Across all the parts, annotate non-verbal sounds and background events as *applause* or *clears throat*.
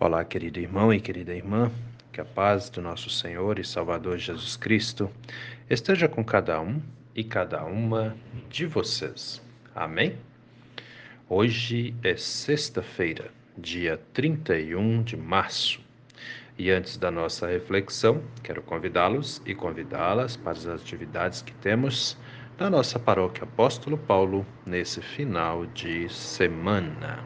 Olá, querido irmão e querida irmã, que a paz do nosso Senhor e Salvador Jesus Cristo esteja com cada um e cada uma de vocês. Amém? Hoje é sexta-feira, dia 31 de março. E antes da nossa reflexão, quero convidá-los e convidá-las para as atividades que temos na nossa paróquia Apóstolo Paulo nesse final de semana.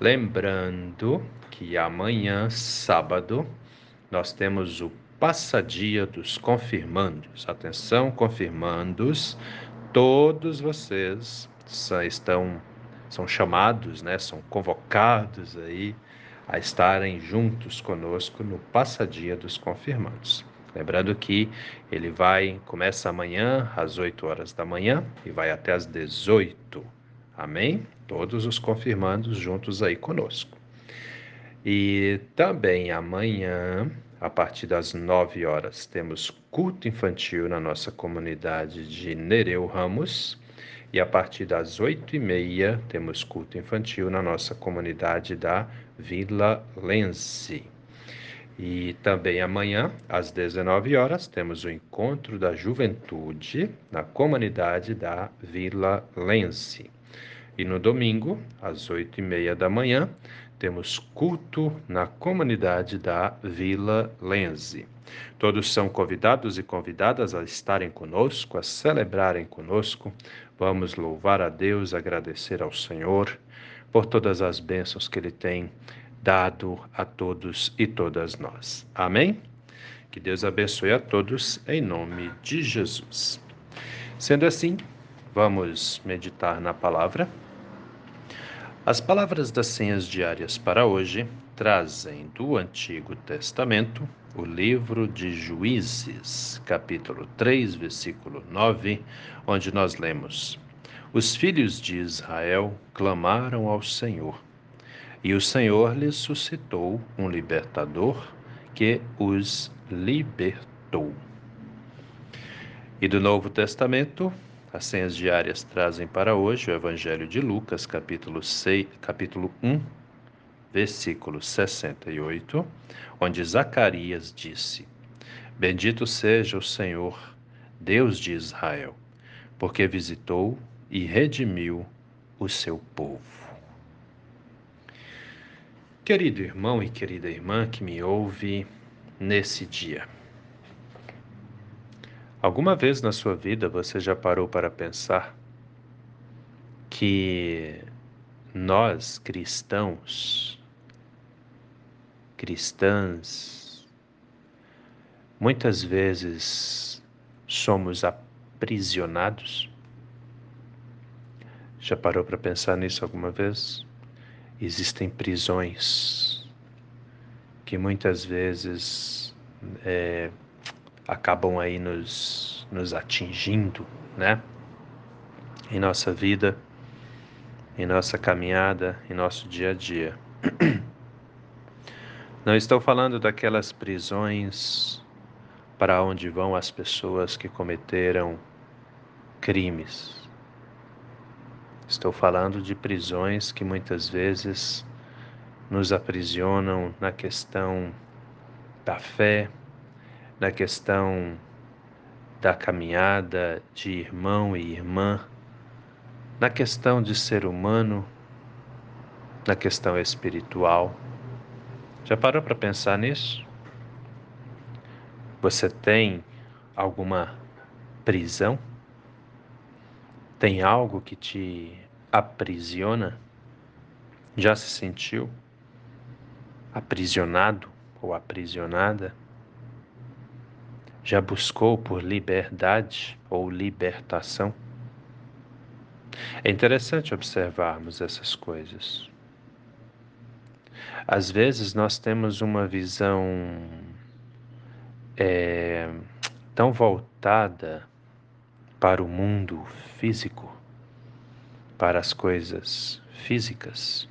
Lembrando que amanhã, sábado, nós temos o passadia dos confirmandos. Atenção, confirmandos, todos vocês estão são chamados, né, são convocados aí a estarem juntos conosco no passadia dos confirmandos. Lembrando que ele vai começa amanhã às 8 horas da manhã e vai até às 18. Amém? Todos os confirmandos juntos aí conosco. E também amanhã, a partir das 9 horas, temos culto infantil na nossa comunidade de Nereu Ramos. E a partir das 8 e meia, temos culto infantil na nossa comunidade da Vila Lense. E também amanhã, às 19 horas, temos o encontro da juventude na comunidade da Vila Lense. E no domingo, às 8 e meia da manhã, temos culto na comunidade da Vila Lense. Todos são convidados e convidadas a estarem conosco, a celebrarem conosco. Vamos louvar a Deus, agradecer ao Senhor por todas as bênçãos que Ele tem dado a todos e todas nós. Amém? Que Deus abençoe a todos em nome de Jesus. Sendo assim, vamos meditar na palavra. As palavras das senhas diárias para hoje trazem do Antigo Testamento o livro de Juízes, capítulo 3, versículo 9, onde nós lemos: Os filhos de Israel clamaram ao Senhor, e o Senhor lhes suscitou um libertador que os libertou. E do Novo Testamento, as senhas diárias trazem para hoje o Evangelho de Lucas, capítulo, 6, capítulo 1, versículo 68, onde Zacarias disse: Bendito seja o Senhor, Deus de Israel, porque visitou e redimiu o seu povo. Querido irmão e querida irmã que me ouve nesse dia, Alguma vez na sua vida você já parou para pensar que nós cristãos, cristãs, muitas vezes somos aprisionados? Já parou para pensar nisso alguma vez? Existem prisões que muitas vezes é, acabam aí nos, nos atingindo, né? Em nossa vida, em nossa caminhada, em nosso dia a dia. *clears throat* Não estou falando daquelas prisões para onde vão as pessoas que cometeram crimes. Estou falando de prisões que muitas vezes nos aprisionam na questão da fé, na questão da caminhada de irmão e irmã, na questão de ser humano, na questão espiritual. Já parou para pensar nisso? Você tem alguma prisão? Tem algo que te aprisiona? Já se sentiu aprisionado ou aprisionada? Já buscou por liberdade ou libertação? É interessante observarmos essas coisas. Às vezes nós temos uma visão é, tão voltada para o mundo físico, para as coisas físicas,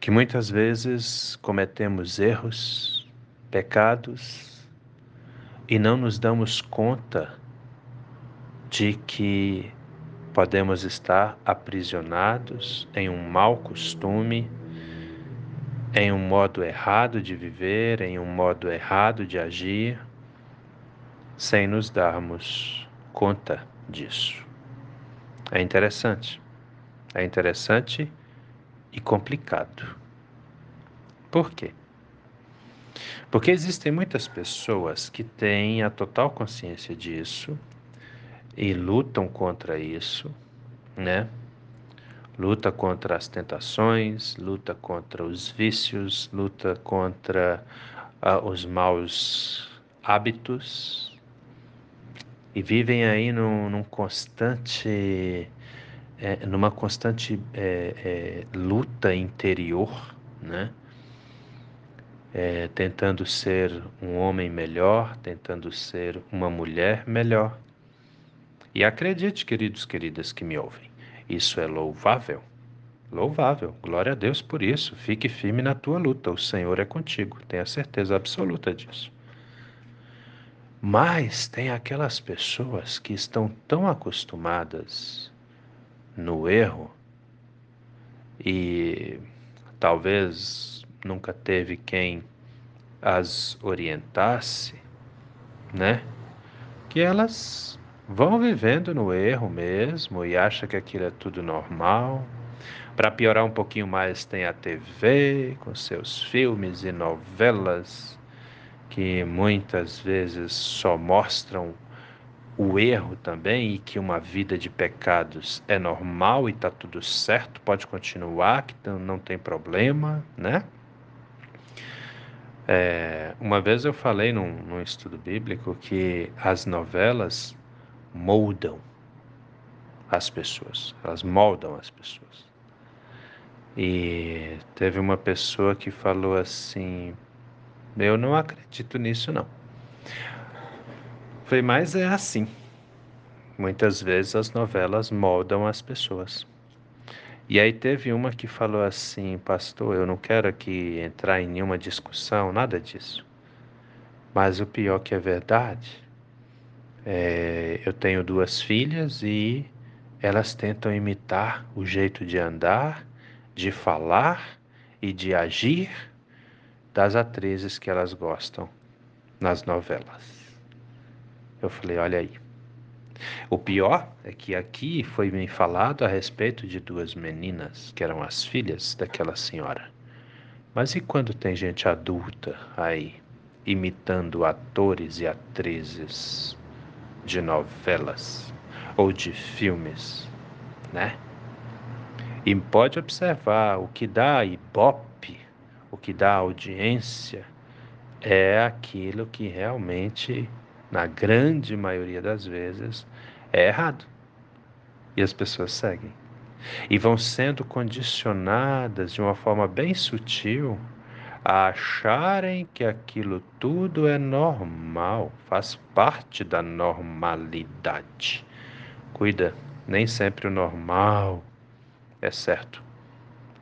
que muitas vezes cometemos erros, pecados e não nos damos conta de que podemos estar aprisionados em um mau costume em um modo errado de viver, em um modo errado de agir, sem nos darmos conta disso. É interessante. É interessante e complicado. Por quê? Porque existem muitas pessoas que têm a total consciência disso e lutam contra isso, né? Luta contra as tentações, luta contra os vícios, luta contra uh, os maus hábitos e vivem aí num, num constante, é, numa constante é, é, luta interior, né? É, tentando ser um homem melhor, tentando ser uma mulher melhor. E acredite, queridos, queridas que me ouvem, isso é louvável. Louvável. Glória a Deus por isso. Fique firme na tua luta. O Senhor é contigo. Tenha certeza absoluta disso. Mas tem aquelas pessoas que estão tão acostumadas no erro e talvez nunca teve quem as orientasse, né? Que elas vão vivendo no erro mesmo e acha que aquilo é tudo normal. Para piorar um pouquinho mais, tem a TV com seus filmes e novelas que muitas vezes só mostram o erro também e que uma vida de pecados é normal e está tudo certo, pode continuar, que não tem problema, né? É, uma vez eu falei num, num estudo bíblico que as novelas moldam as pessoas, elas moldam as pessoas. E teve uma pessoa que falou assim: Eu não acredito nisso, não. Falei, mas é assim. Muitas vezes as novelas moldam as pessoas. E aí teve uma que falou assim, pastor, eu não quero aqui entrar em nenhuma discussão, nada disso. Mas o pior que é verdade é, eu tenho duas filhas e elas tentam imitar o jeito de andar, de falar e de agir das atrizes que elas gostam nas novelas. Eu falei: olha aí. O pior é que aqui foi me falado a respeito de duas meninas que eram as filhas daquela senhora. Mas e quando tem gente adulta aí imitando atores e atrizes de novelas ou de filmes, né? E pode observar o que dá ibope, o que dá audiência, é aquilo que realmente, na grande maioria das vezes, é errado. E as pessoas seguem. E vão sendo condicionadas de uma forma bem sutil a acharem que aquilo tudo é normal, faz parte da normalidade. Cuida, nem sempre o normal é certo.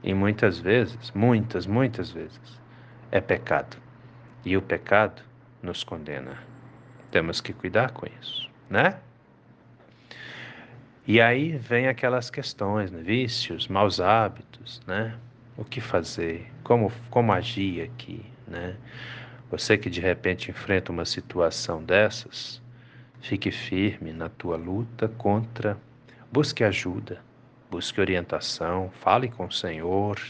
E muitas vezes, muitas, muitas vezes, é pecado. E o pecado nos condena. Temos que cuidar com isso, né? E aí vem aquelas questões, né? vícios, maus hábitos, né? o que fazer, como, como agir aqui, né? Você que de repente enfrenta uma situação dessas, fique firme na tua luta contra, busque ajuda, busque orientação, fale com o Senhor,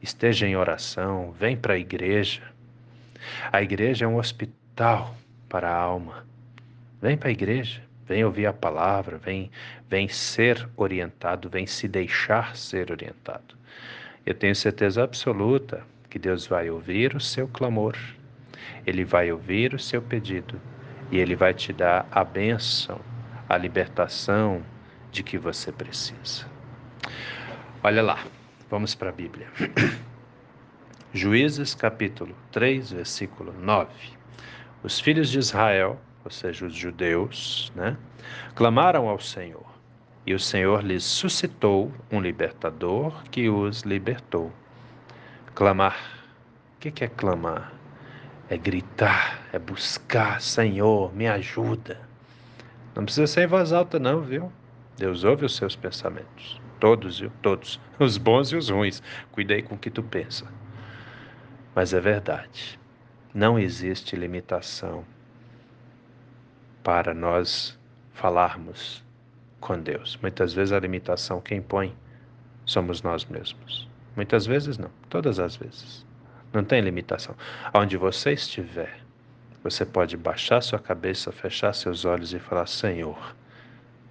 esteja em oração, vem para a igreja. A igreja é um hospital para a alma. Vem para a igreja, vem ouvir a palavra, vem, vem ser orientado, vem se deixar ser orientado. Eu tenho certeza absoluta que Deus vai ouvir o seu clamor, Ele vai ouvir o seu pedido e Ele vai te dar a bênção, a libertação de que você precisa. Olha lá, vamos para a Bíblia. *clears throat* Juízes capítulo 3, versículo 9. Os filhos de Israel, ou seja, os judeus, né, clamaram ao Senhor e o Senhor lhes suscitou um libertador que os libertou. Clamar. O que é clamar? É gritar, é buscar, Senhor, me ajuda. Não precisa ser em voz alta, não, viu? Deus ouve os seus pensamentos. Todos, viu? Todos. Os bons e os ruins. Cuida aí com o que tu pensa. Mas é verdade, não existe limitação para nós falarmos com Deus. Muitas vezes a limitação quem põe somos nós mesmos. Muitas vezes não, todas as vezes. Não tem limitação. Onde você estiver, você pode baixar sua cabeça, fechar seus olhos e falar: Senhor,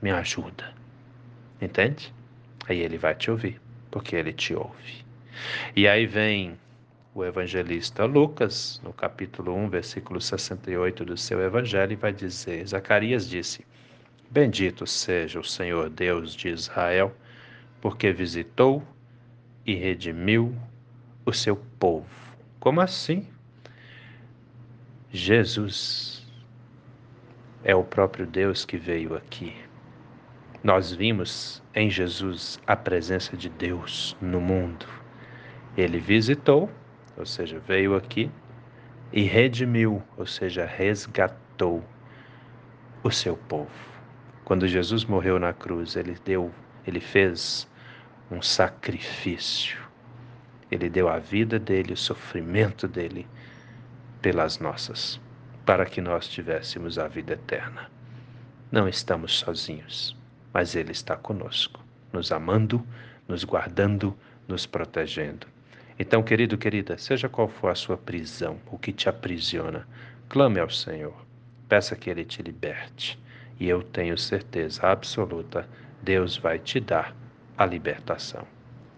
me ajuda. Entende? Aí ele vai te ouvir, porque ele te ouve. E aí vem o evangelista Lucas, no capítulo 1, versículo 68 do seu evangelho, vai dizer: Zacarias disse: Bendito seja o Senhor Deus de Israel, porque visitou e redimiu o seu povo. Como assim? Jesus é o próprio Deus que veio aqui. Nós vimos em Jesus a presença de Deus no mundo. Ele visitou, ou seja, veio aqui e redimiu, ou seja, resgatou o seu povo. Quando Jesus morreu na cruz, ele deu, ele fez um sacrifício. Ele deu a vida dele, o sofrimento dele pelas nossas, para que nós tivéssemos a vida eterna. Não estamos sozinhos, mas Ele está conosco, nos amando, nos guardando, nos protegendo. Então, querido, querida, seja qual for a sua prisão, o que te aprisiona, clame ao Senhor, peça que Ele te liberte. E eu tenho certeza absoluta, Deus vai te dar a libertação.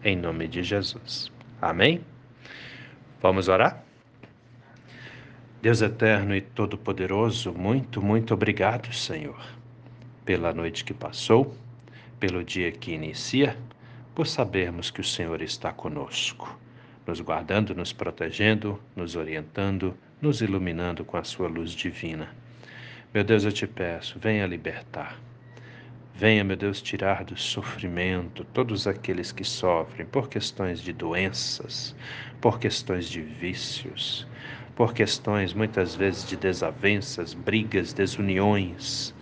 Em nome de Jesus. Amém? Vamos orar? Deus eterno e todo-poderoso, muito, muito obrigado, Senhor, pela noite que passou, pelo dia que inicia, por sabermos que o Senhor está conosco, nos guardando, nos protegendo, nos orientando, nos iluminando com a sua luz divina. Meu Deus, eu te peço, venha libertar. Venha, meu Deus, tirar do sofrimento todos aqueles que sofrem por questões de doenças, por questões de vícios, por questões muitas vezes de desavenças, brigas, desuniões.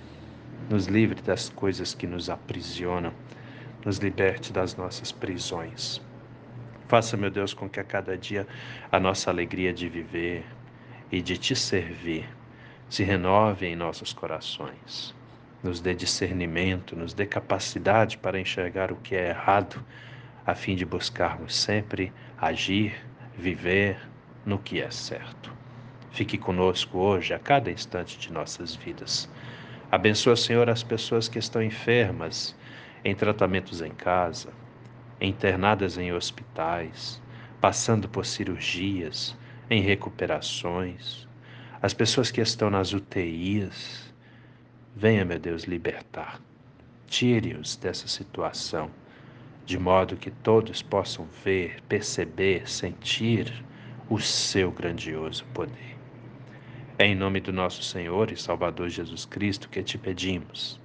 Nos livre das coisas que nos aprisionam, nos liberte das nossas prisões. Faça, meu Deus, com que a cada dia a nossa alegria de viver e de te servir se renove em nossos corações. Nos dê discernimento, nos dê capacidade para enxergar o que é errado, a fim de buscarmos sempre agir, viver, no que é certo. Fique conosco hoje, a cada instante de nossas vidas. Abençoa, Senhor, as pessoas que estão enfermas, em tratamentos em casa, internadas em hospitais, passando por cirurgias, em recuperações, as pessoas que estão nas UTIs. Venha, meu Deus, libertar. Tire-os dessa situação, de modo que todos possam ver, perceber, sentir o seu grandioso poder. É em nome do nosso Senhor e Salvador Jesus Cristo que te pedimos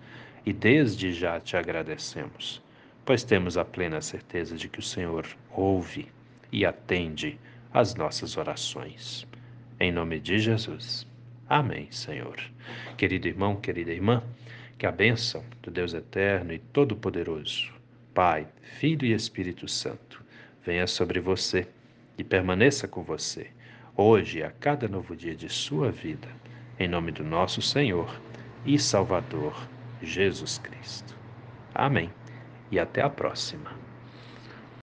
e desde já te agradecemos, pois temos a plena certeza de que o Senhor ouve e atende às nossas orações. Em nome de Jesus. Amém, Senhor. Querido irmão, querida irmã, que a bênção do Deus eterno e todo-poderoso, Pai, Filho e Espírito Santo, venha sobre você e permaneça com você, hoje e a cada novo dia de sua vida, em nome do nosso Senhor e Salvador Jesus Cristo. Amém. E até a próxima.